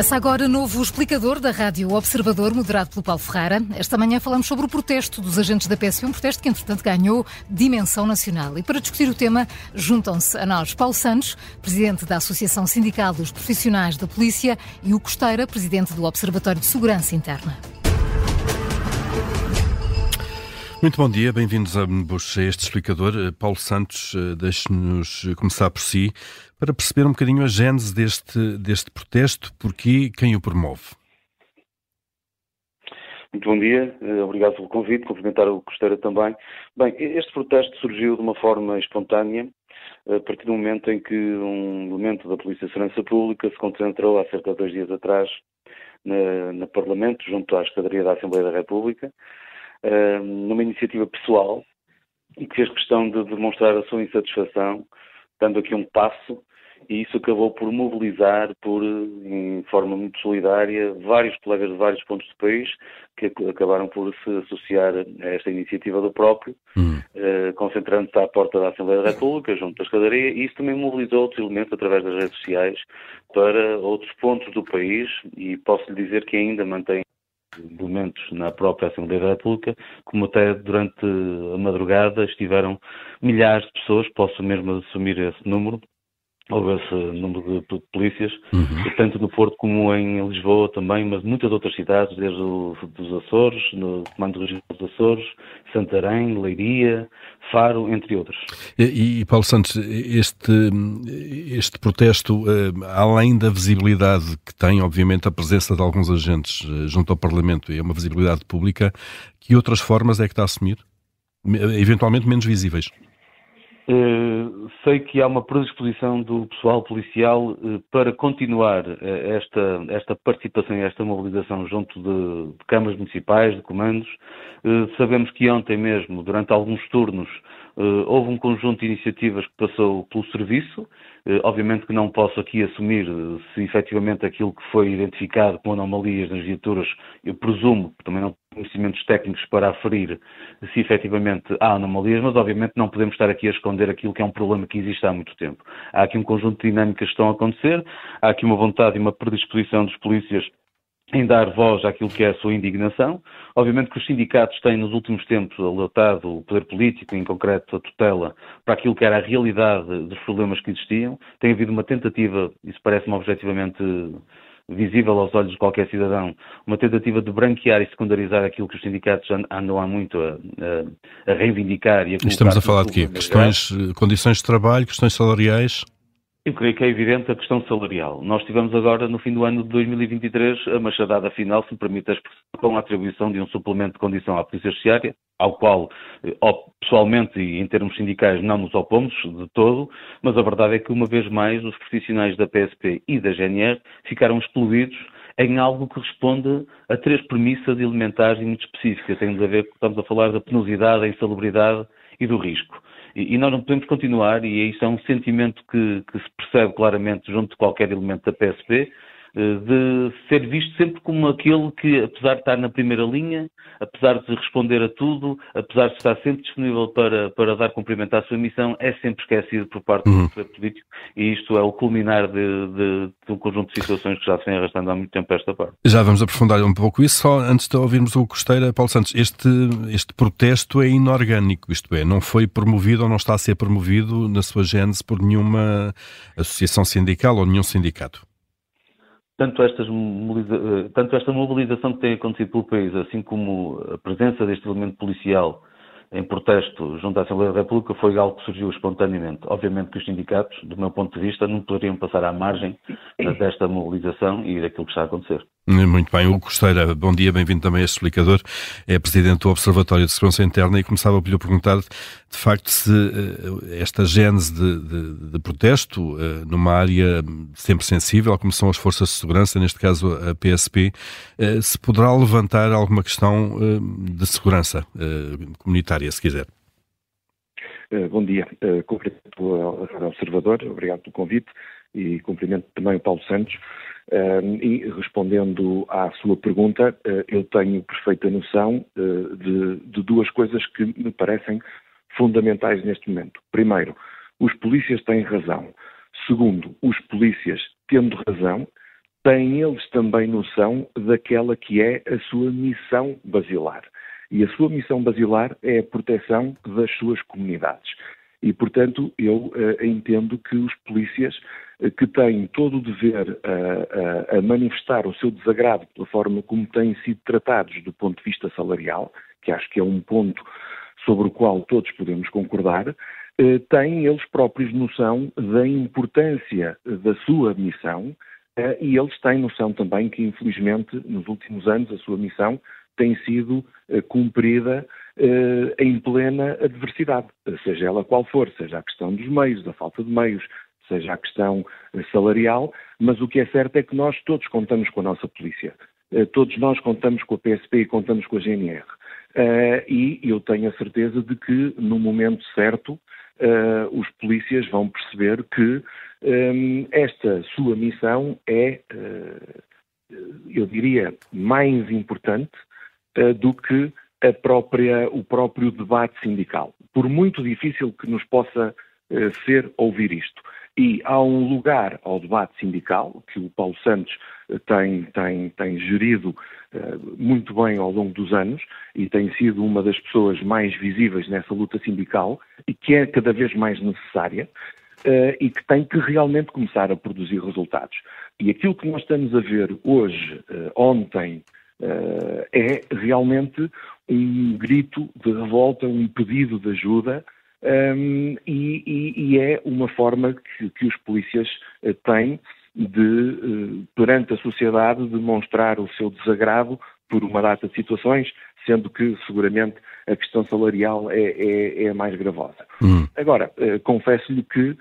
Começa agora novo explicador da Rádio Observador, moderado pelo Paulo Ferreira. Esta manhã falamos sobre o protesto dos agentes da PSP, um protesto que, entretanto, ganhou dimensão nacional. E para discutir o tema, juntam-se a nós Paulo Santos, presidente da Associação Sindical dos Profissionais da Polícia, e o Costeira, presidente do Observatório de Segurança Interna. Muito bom dia, bem-vindos a este explicador. Eh, Paulo Santos, eh, deixe-nos começar por si, para perceber um bocadinho a gênese deste, deste protesto, porque quem o promove. Muito bom dia, eh, obrigado pelo convite, cumprimentar o Costeira também. Bem, este protesto surgiu de uma forma espontânea, a partir do momento em que um elemento da Polícia de Segurança Pública se concentrou há cerca de dois dias atrás na, na Parlamento, junto à Escadaria da Assembleia da República, uh, numa iniciativa pessoal e que fez questão de demonstrar a sua insatisfação, dando aqui um passo, e isso acabou por mobilizar, por, em forma muito solidária, vários colegas de vários pontos do país que acabaram por se associar a esta iniciativa do próprio, hum. uh, concentrando-se à porta da Assembleia da República, junto da escadaria, e isso também mobilizou outros elementos através das redes sociais para outros pontos do país, e posso lhe dizer que ainda mantém elementos na própria Assembleia da República, como até durante a madrugada estiveram milhares de pessoas, posso mesmo assumir esse número, houve esse número de polícias, uhum. tanto no Porto como em Lisboa também, mas muitas outras cidades, desde os Açores, no Comando Regional dos Açores, Santarém, Leiria, Faro, entre outros. E, e Paulo Santos, este, este protesto, eh, além da visibilidade que tem, obviamente, a presença de alguns agentes eh, junto ao Parlamento e é uma visibilidade pública, que outras formas é que está a assumir? Eventualmente menos visíveis? Uh, sei que há uma predisposição do pessoal policial uh, para continuar uh, esta, esta participação e esta mobilização junto de, de câmaras municipais, de comandos. sabemos que ontem mesmo, durante alguns turnos, houve um conjunto de iniciativas que passou pelo serviço. Obviamente que não posso aqui assumir se efetivamente aquilo que foi identificado com anomalias nas viaturas, eu presumo, também não conhecimentos técnicos para aferir se efetivamente há anomalias, mas obviamente não podemos estar aqui a esconder aquilo que é um problema que existe há muito tempo. Há aqui um conjunto de dinâmicas que estão a acontecer, há aqui uma vontade e uma predisposição dos polícias em dar voz àquilo que é a sua indignação. Obviamente que os sindicatos têm nos últimos tempos alertado o poder político, em concreto a tutela, para aquilo que era a realidade dos problemas que existiam. Tem havido uma tentativa, isso parece-me objetivamente visível aos olhos de qualquer cidadão, uma tentativa de branquear e secundarizar aquilo que os sindicatos andam há muito a, a, a reivindicar e a Estamos a falar de quê? Questões, condições de trabalho, questões salariais? Eu creio que é evidente a questão salarial. Nós tivemos agora, no fim do ano de 2023, a machadada final, se me permite a expressão, com a atribuição de um suplemento de condição à Polícia Judiciária, ao qual, eh, pessoalmente e em termos sindicais, não nos opomos de todo, mas a verdade é que, uma vez mais, os profissionais da PSP e da GNR ficaram excluídos em algo que responde a três premissas elementares e muito específicas. Tem a ver, estamos a falar da penosidade, da insalubridade e do risco. E, nós não podemos continuar, e isso é um sentimento que, que se percebe claramente junto de qualquer elemento da PSP, de ser visto sempre como aquele que, apesar de estar na primeira linha, apesar de responder a tudo, apesar de estar sempre disponível para, para dar cumprimento à sua missão, é sempre esquecido por parte uhum. do poder político e isto é o culminar de, de, de, um conjunto de situações que já se vem arrastando há muito tempo esta parte. Já vamos aprofundar um pouco isso, só antes de ouvirmos o Costeira, Paulo Santos, este, este protesto é inorgânico, isto é, não foi promovido ou não está a ser promovido na sua gênese por nenhuma associação sindical ou nenhum sindicato tanto, estas, eh, tanto esta mobilização que tem acontecido pelo país, assim como a presença deste elemento policial em protesto junto à Assembleia da República foi algo que surgiu espontaneamente. Obviamente que os sindicatos, do meu ponto de vista, não poderiam passar à margem desta mobilização e daquilo que está a acontecer. Muito bem. O Costeira, bom dia, bem-vindo também a este explicador. É presidente do Observatório de Segurança Interna e começava por lhe perguntar, de facto, se uh, esta gênese de, de, de protesto uh, numa área sempre sensível, como são as forças de segurança, neste caso a PSP, eh, se poderá levantar alguma questão de segurança comunitária, se quiser. Bom dia. Cumprimento o Observador, obrigado pelo convite e cumprimento também o Paulo Santos. E respondendo à sua pergunta, uh, eu tenho perfeita noção uh, de, de, duas coisas que me parecem fundamentais neste momento. Primeiro, os polícias têm razão. Segundo, os polícias, tendo razão, têm eles também noção daquela que é a sua missão basilar. E a sua missão basilar é a proteção das suas comunidades. E, portanto, eu uh, entendo que os polícias uh, que têm todo o dever uh, a manifestar o seu desagrado pela forma como têm sido tratados do ponto de vista salarial, que acho que é um ponto sobre o qual todos podemos concordar, têm eles próprios noção da importância da sua missão e eles têm noção também que, infelizmente, nos últimos anos, a sua missão tem sido cumprida eh, em plena adversidade, seja ela qual for, seja a questão dos meios, da falta de meios, seja a questão eh, salarial, mas o que é certo é que nós todos contamos com a nossa polícia. Eh, todos nós contamos com a PSP e contamos com a GNR. E eu tenho a certeza de que, no momento certo, os polícias vão perceber que esta sua missão é, eu diria, mais importante do que própria, o próprio debate sindical. Por muito difícil que nos possa uh, ser ouvir isto. E há um lugar ao debate sindical que o Paulo Santos uh, tem, tem, tem gerido uh, muito bem ao longo dos anos e tem sido uma das pessoas mais visíveis nessa luta sindical e que é cada vez mais necessária. e que tem que realmente começar a produzir resultados. E aquilo que nós estamos a ver hoje, ontem, Uh, é realmente um grito de revolta, um pedido de ajuda um, e, e, e, é uma forma que, que os polícias uh, têm de, uh, perante a sociedade, demonstrar o seu desagrado por uma data de situações, sendo que seguramente a questão salarial é, é, é a mais gravosa. Hum. Agora, confesso-lhe que eh,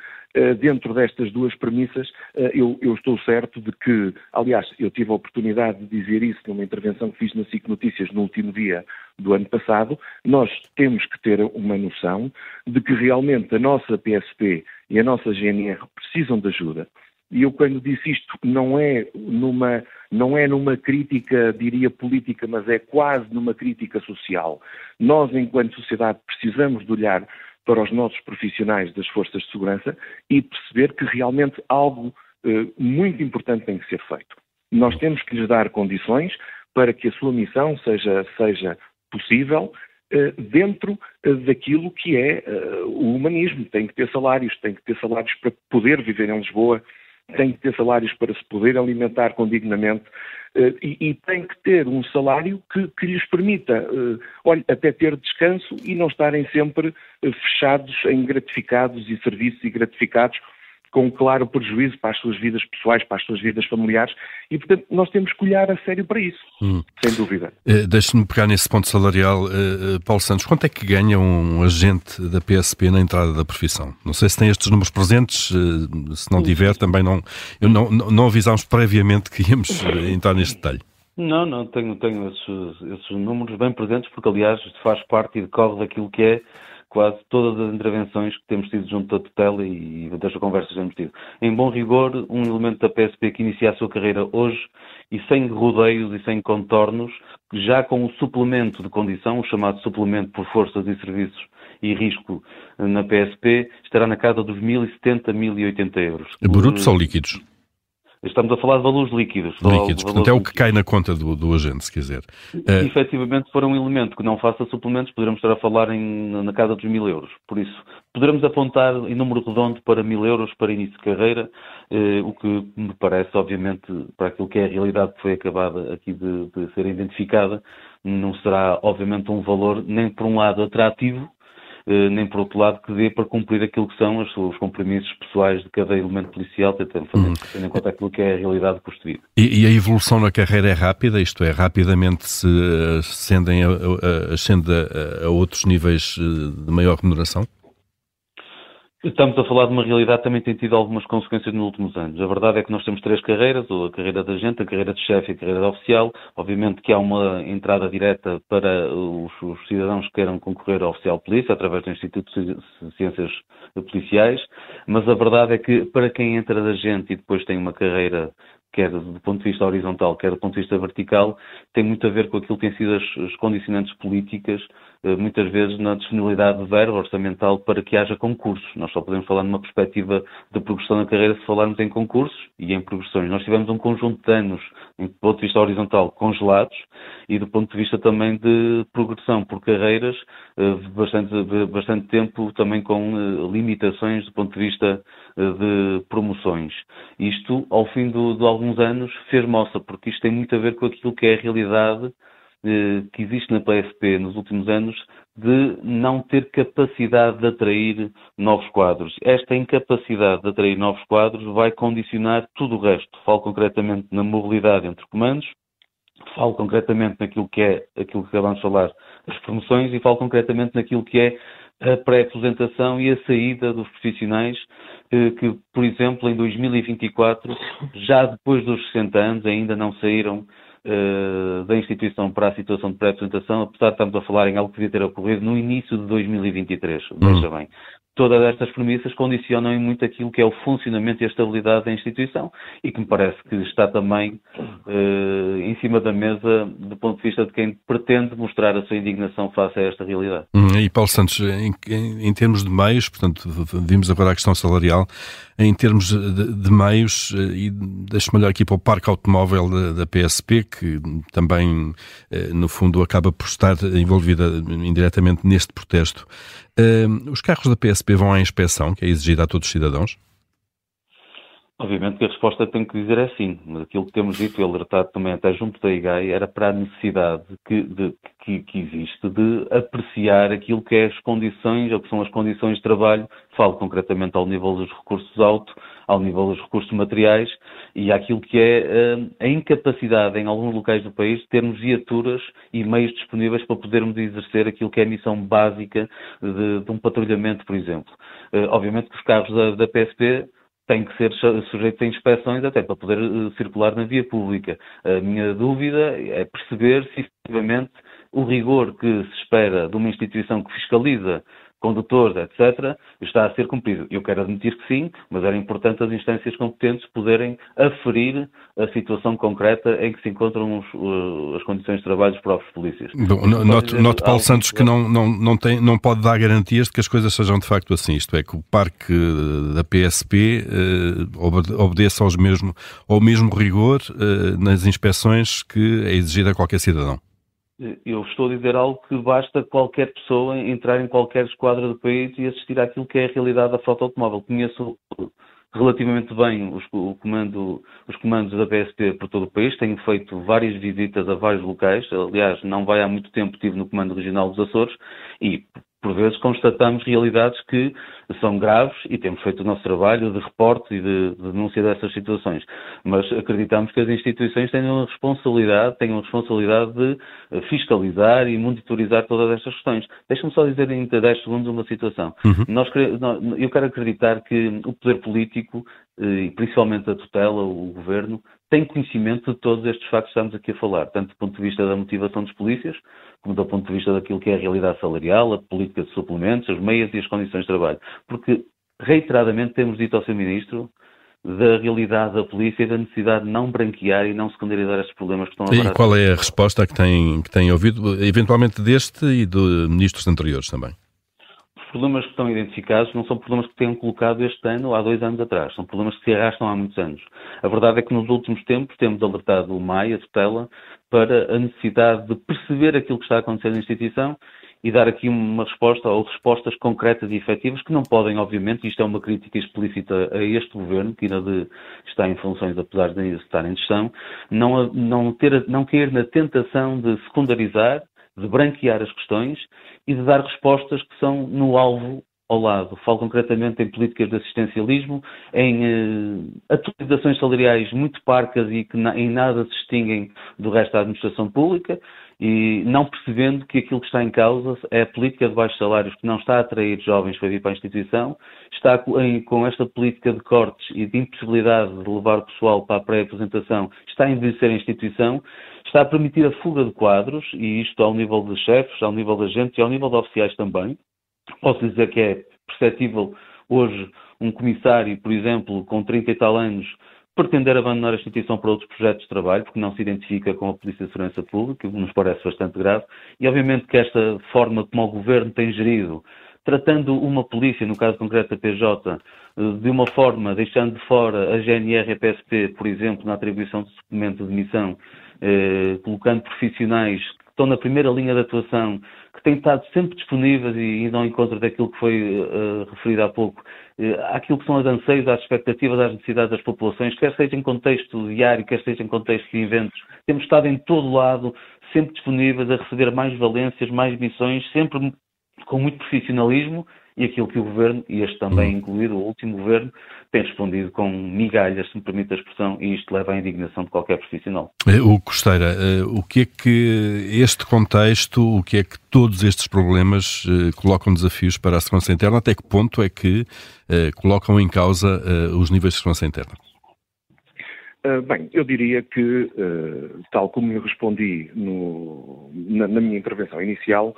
dentro destas duas premissas, eh, eu, eu, estou certo de que, aliás, eu tive a oportunidade de dizer isso numa intervenção que fiz na SIC Notícias no último dia do ano passado, nós temos que ter uma noção de que realmente a nossa PSP e a nossa GNR precisam de ajuda. E eu quando disse isto não é numa não é numa crítica, diria política, mas é quase numa crítica social. Nós, enquanto sociedade, precisamos de olhar para os nossos profissionais das forças de segurança e perceber que realmente algo eh, muito importante tem que ser feito. Nós temos que lhes dar condições para que a sua missão seja, seja possível eh, dentro eh, daquilo que é eh, o humanismo. Tem que ter salários, tem que ter salários para poder viver em Lisboa, tem que ter salários para se poder alimentar condignamente, Uh, e, e, tem que ter um salário que, que lhes permita, uh, olha, até ter descanso e não estarem sempre uh, fechados em gratificados e serviços e gratificados com um claro prejuízo para as suas vidas pessoais, para as suas vidas familiares, e portanto nós temos que olhar a sério para isso, hum. sem dúvida. Uh, Deixe-me pegar nesse ponto salarial, uh, Paulo Santos, quanto é que ganha um agente da PSP na entrada da profissão? Não sei se tem estes números presentes, uh, se não tiver também não, eu não, não, não avisámos previamente que íamos entrar neste detalhe. Não, não, tenho, tenho esses, esses números bem presentes, porque aliás faz parte e decorre daquilo que é quase todas as intervenções que temos tido junto da tutela e das conversas que temos tido. Em bom rigor, um elemento da PSP que inicia a sua carreira hoje e sem rodeios e sem contornos, já com o suplemento de condição, o chamado suplemento por forças e serviços e risco na PSP, estará na casa dos 1.070, 1.080 euros. Brutos ou líquidos? Estamos a falar de valores líquidos. Líquidos, portanto é o que cai na conta do, do agente, se quiser. Se uh... efetivamente for um elemento que não faça suplementos, poderemos estar a falar em, na casa dos mil euros. Por isso, poderemos apontar em número redondo para mil euros para início de carreira, eh, o que me parece, obviamente, para aquilo que é a realidade que foi acabada aqui de, de ser identificada, não será, obviamente, um valor nem por um lado atrativo, eh, nem por outro lado que dê para cumprir aquilo que são os, os compromissos pessoais de cada elemento policial, tentando fazer, uhum. tendo em conta aquilo que é a realidade vida. E, e, a evolução na carreira é rápida, isto é, rapidamente se ascendem a, a, ascende a, a outros níveis eh, de maior remuneração? Estamos a falar de uma realidade que também tem tido algumas consequências nos últimos anos. A verdade é que nós temos três carreiras, a carreira de agente, a carreira de chefe e a carreira de oficial. Obviamente que há uma entrada direta para os, os cidadãos que queiram concorrer ao oficial polícia, através do Instituto de Ciências Policiais, mas a verdade é que para quem entra de agente e depois tem uma carreira quer do ponto de vista horizontal, quer do ponto de vista vertical, tem muito a ver com aquilo que têm sido as, as condicionantes políticas muitas vezes na disponibilidade de verba orçamental para que haja concursos. Nós só podemos falar numa perspectiva de progressão na carreira se falarmos em concursos e em progressões. Nós tivemos um conjunto de anos, do ponto de vista horizontal, congelados e do ponto de vista também de progressão por carreiras, eh, bastante, bastante tempo também com eh, limitações do ponto de vista de promoções. Isto, ao fim de, de alguns anos, fez moça, porque isto tem muito a ver com aquilo que é a realidade eh, que existe na PSP nos últimos anos de não ter capacidade de atrair novos quadros. Esta incapacidade de atrair novos quadros vai condicionar tudo o resto. Falo concretamente na mobilidade entre comandos, falo concretamente naquilo que é aquilo que acabamos de falar, as promoções, e falo concretamente naquilo que é a pré-apresentação e a saída dos profissionais eh, que, por exemplo, em 2024, já depois dos 60 anos, ainda não saíram uh, da instituição para a situação de pré-apresentação, apesar de estarmos a falar em algo que devia ter ocorrido no início de 2023. Veja hum. bem todas estas premissas condicionam muito aquilo que é o funcionamento e a estabilidade da instituição e que me parece que está também uh, em cima da mesa do ponto de vista de quem pretende mostrar a sua indignação face a esta realidade. Hum, e Paulo Santos, em, em, em termos de meios, portanto, vimos agora a questão salarial, em termos de, de meios, eh, e deixe-me olhar aqui para o parque automóvel da, da PSP, que também, eh, no fundo, acaba por estar envolvida indiretamente neste protesto. Uh, os carros da PSP vão à inspeção, que é exigida a todos os cidadãos? Obviamente que a resposta tem que dizer é sim. Aquilo que temos dito e alertado também até junto da IGAI era para a necessidade que, de, que, que, existe de apreciar aquilo que é as condições, ou que são as condições de trabalho, falo concretamente ao nível dos recursos auto, ao nível dos recursos materiais e àquilo que é uh, a incapacidade em alguns locais do país de termos viaturas e meios disponíveis para podermos exercer aquilo que é a missão básica de, de um patrulhamento, por exemplo. Uh, obviamente que os carros da, da PSP têm que ser sujeitos a inspeções até para poder uh, circular na via pública. A minha dúvida é perceber se efetivamente o rigor que se espera de uma instituição que fiscaliza condutores, etc., está a ser cumprido. Eu quero admitir que sim, mas era importante as instâncias competentes poderem aferir a situação concreta em que se encontram os, uh, as condições de trabalho dos próprios polícias. Bom, note, note Paulo Santos que não, não, não, tem, não pode dar garantias de que as coisas sejam de facto assim, isto é, que o parque da PSP uh, obedeça aos mesmo, ao mesmo rigor uh, nas inspeções que é exigida a qualquer cidadão eu estou a dizer algo que basta qualquer pessoa entrar em qualquer esquadra do país e assistir àquilo que é a realidade da frota automóvel. Conheço relativamente bem os, comando, os comandos da PSP por todo o país, tenho feito várias visitas a vários locais, aliás, não vai há muito tempo, estive no Comando Regional dos Açores e por vezes constatamos realidades que são graves e temos feito o nosso trabalho de reporte e de, de denúncia dessas situações. Mas acreditamos que as instituições tenham a responsabilidade, tenham a responsabilidade de eh, fiscalizar e monitorizar todas estas questões. Deixa-me só dizer em 10 segundos uma situação. Uhum. Nós, eu quero acreditar que o poder político, eh, e principalmente a tutela, o governo, tem conhecimento de todos estes factos que estamos aqui a falar, tanto do ponto de vista da motivação dos polícias, como do ponto de vista daquilo que é a realidade salarial, a política de suplementos, as meias e as condições de trabalho. Porque, reiteradamente, temos dito ao Sr. Ministro da realidade da polícia e da necessidade de não branquear e não secundarizar estes problemas que estão a E qual é a resposta que tem, que tem ouvido, eventualmente deste e de ministros anteriores também? Os problemas que estão identificados não são problemas que tenham colocado este ano ou há dois anos atrás, são problemas que se arrastam há muitos anos. A verdade é que nos últimos tempos temos alertado o MAI, a tutela, para a necessidade de perceber aquilo que está a acontecer na instituição e dar aqui uma resposta ou respostas concretas e efetivas que não podem, obviamente, isto é uma crítica explícita a este governo, que ainda de, está em funções, apesar de ainda estar em gestão, não, não, ter, não cair na tentação de secundarizar, de branquear as questões e de dar respostas que são no alvo ao lado. Falo concretamente em políticas de assistencialismo, em eh, atualizações salariais muito parcas e que na, em nada se distinguem do resto da administração pública e não percebendo que aquilo que está em causa é a política de baixos salários que não está a atrair jovens para vir para a instituição, está com esta política de cortes e de impossibilidade de levar o pessoal para a pré-apresentação, está a envelhecer a instituição, está a permitir a fuga de quadros, e isto ao nível de chefes, ao nível de agentes e ao nível de oficiais também, Posso dizer que é perceptível hoje um comissário, por exemplo, com 30 e tal anos, pretender abandonar a instituição para outros projetos de trabalho, porque não se identifica com a Polícia de Segurança Pública, o que nos parece bastante grave, e obviamente que esta forma como o Governo tem gerido, tratando uma polícia, no caso concreto da PJ, de uma forma, deixando de fora a GNR e a PSP, por exemplo, na atribuição de suplemento de missão, eh, colocando profissionais estão na primeira linha de atuação, que têm estado sempre disponíveis e indo ao encontro daquilo que foi uh, referido há pouco, uh, àquilo que são os anseios, às expectativas, às necessidades das populações, quer seja em contexto diário, quer seja em contexto de eventos. Temos estado em todo lado, sempre disponíveis a receber mais valências, mais missões, sempre com muito profissionalismo e aquilo que o Governo, e este também uhum. incluído, o último Governo, tem respondido com migalhas, se me permite a expressão, e isto leva à indignação de qualquer profissional. Eh, o Costeira, eh, o que é que este contexto, o que é que todos estes problemas eh, colocam desafios para a segurança interna? Até que ponto é que colocam em causa os níveis de segurança interna? bem, eu diria que, tal como eu respondi no, na, na minha intervenção inicial,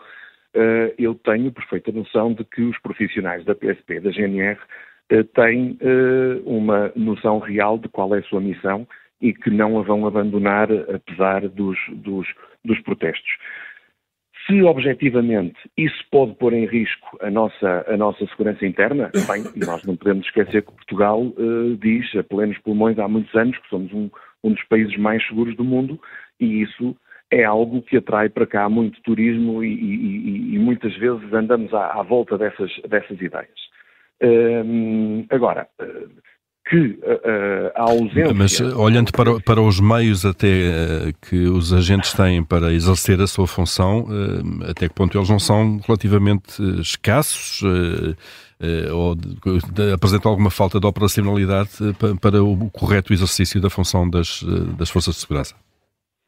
eu tenho perfeita noção de que os profissionais da PSP, da GNR, uh, têm uh, uma noção real de qual é a sua missão e que não a vão abandonar apesar dos, dos, dos protestos. Se objetivamente isso pode pôr em risco a nossa, a nossa segurança interna, bem, nós não podemos esquecer que Portugal uh, diz a plenos pulmões há muitos anos que somos um, um dos países mais seguros do mundo e isso é algo que atrai para cá muito turismo e, e, e muitas vezes andamos à, à, volta dessas, dessas ideias. Hum, agora, que uh, a ausência. Mas olhando para, para os meios até que os agentes têm para exercer a sua função, até que ponto eles não são relativamente escassos ou apresentam alguma falta de operacionalidade para o correto exercício da função das, das forças de segurança?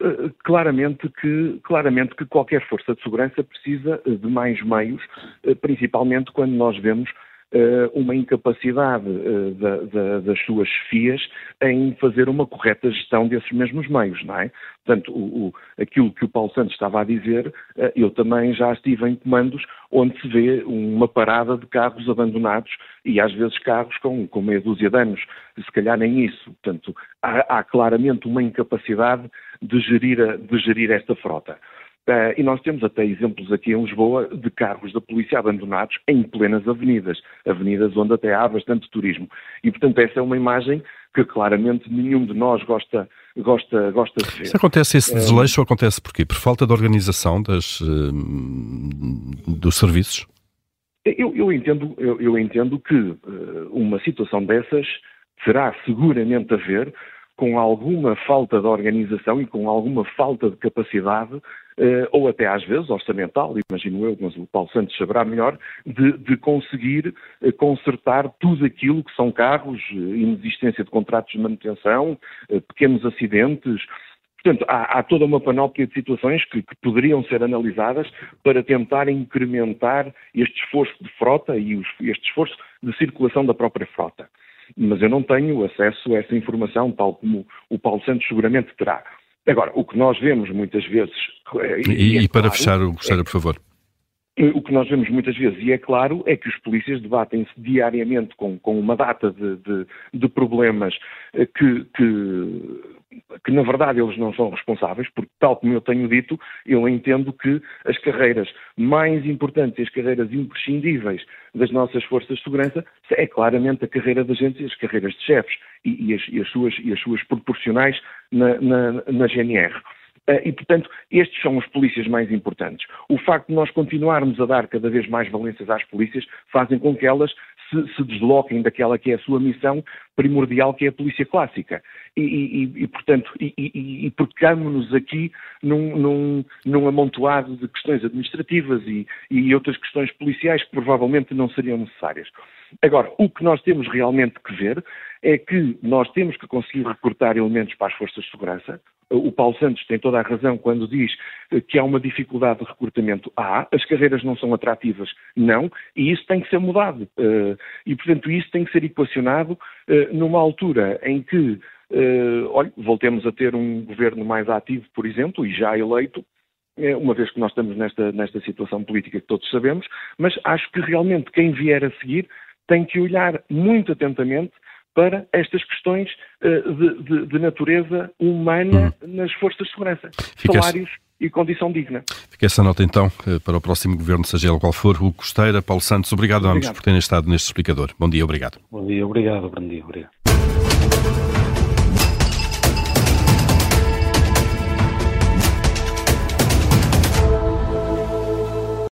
Eh, claramente que, claramente que qualquer força de segurança precisa eh, de mais meios, eh, principalmente quando nós vemos uma incapacidade da, da, das suas FIAs em fazer uma correta gestão desses mesmos meios, não é? Portanto, o, o, aquilo que o Paulo Santos estava a dizer, eu também já estive em comandos onde se vê uma parada de carros abandonados e às vezes carros com, com meia dúzia de anos, se calhar nem isso. Portanto, há, há claramente uma incapacidade de gerir, a, de gerir esta frota. Uh, e nós temos até exemplos aqui em Lisboa de carros da polícia abandonados em plenas avenidas, avenidas onde até há bastante turismo. E, portanto, essa é uma imagem que claramente nenhum de nós gosta, gosta, gosta de ver. Se acontece esse eh, desleixo, uh, acontece porquê? Por falta de organização das, uh, dos serviços? Eu, eu, entendo, eu, eu entendo que uma situação dessas terá seguramente a ver com alguma falta de organização e com alguma falta de capacidade, eh, ou até às vezes orçamental, imagino eu, mas o Paulo Santos saberá melhor, de, de conseguir eh, consertar tudo aquilo que são carros, eh, inexistência de contratos de manutenção, pequenos acidentes, Portanto, há, há, toda uma panóplia de situações que, que, poderiam ser analisadas para tentar incrementar este esforço de frota e os, este esforço de circulação da própria frota mas eu não tenho acesso a essa informação, tal como o Paulo Santos seguramente terá. Agora, o que nós vemos muitas vezes. E, e, é para claro, fechar, Gostara, é, por favor. O que nós vemos muitas vezes, e é claro, é que os polícias debatem-se diariamente com, com, uma data de, de, de problemas eh, que, que que na verdade eles não são responsáveis, porque, tal como eu tenho dito, eu entendo que as carreiras mais importantes e as carreiras imprescindíveis das nossas forças de segurança é claramente a carreira de agentes e as carreiras de chefes e, e, as, e, as, suas, e as suas proporcionais na, na, na GNR. Eh, e, portanto, estes são os polícias mais importantes. O facto de nós continuarmos a dar cada vez mais valências às polícias fazem com que elas se, se desloquem daquela que é a sua missão primordial, que é a polícia clássica. E, e, e portanto, e, e, e nos aqui num, num, num, amontoado de questões administrativas e, e outras questões policiais que provavelmente não seriam necessárias. Agora, o que nós temos realmente que ver é que nós temos que conseguir recortar elementos para as forças de segurança, o Paulo Santos tem toda a razão quando diz que há uma dificuldade de recrutamento. Há, as carreiras não são atrativas, não, e isso tem que ser mudado. Eh, e, portanto, isso tem que ser equacionado eh, numa altura em que, eh, olha, voltemos a ter um governo mais ativo, por exemplo, e já eleito, uma vez que nós estamos nesta, nesta situação política que todos sabemos, mas acho que realmente quem vier a seguir tem que olhar muito atentamente para estas questões uh, de, de, de, natureza humana hum. nas forças de segurança. Fica Salários e condição digna. Fica essa nota então eh, para o próximo governo, seja ele qual for. O Costeira, Paulo Santos, obrigado, obrigado. a ambos por terem estado neste explicador. Bom dia, obrigado. Bom dia, obrigado, bom dia, obrigado.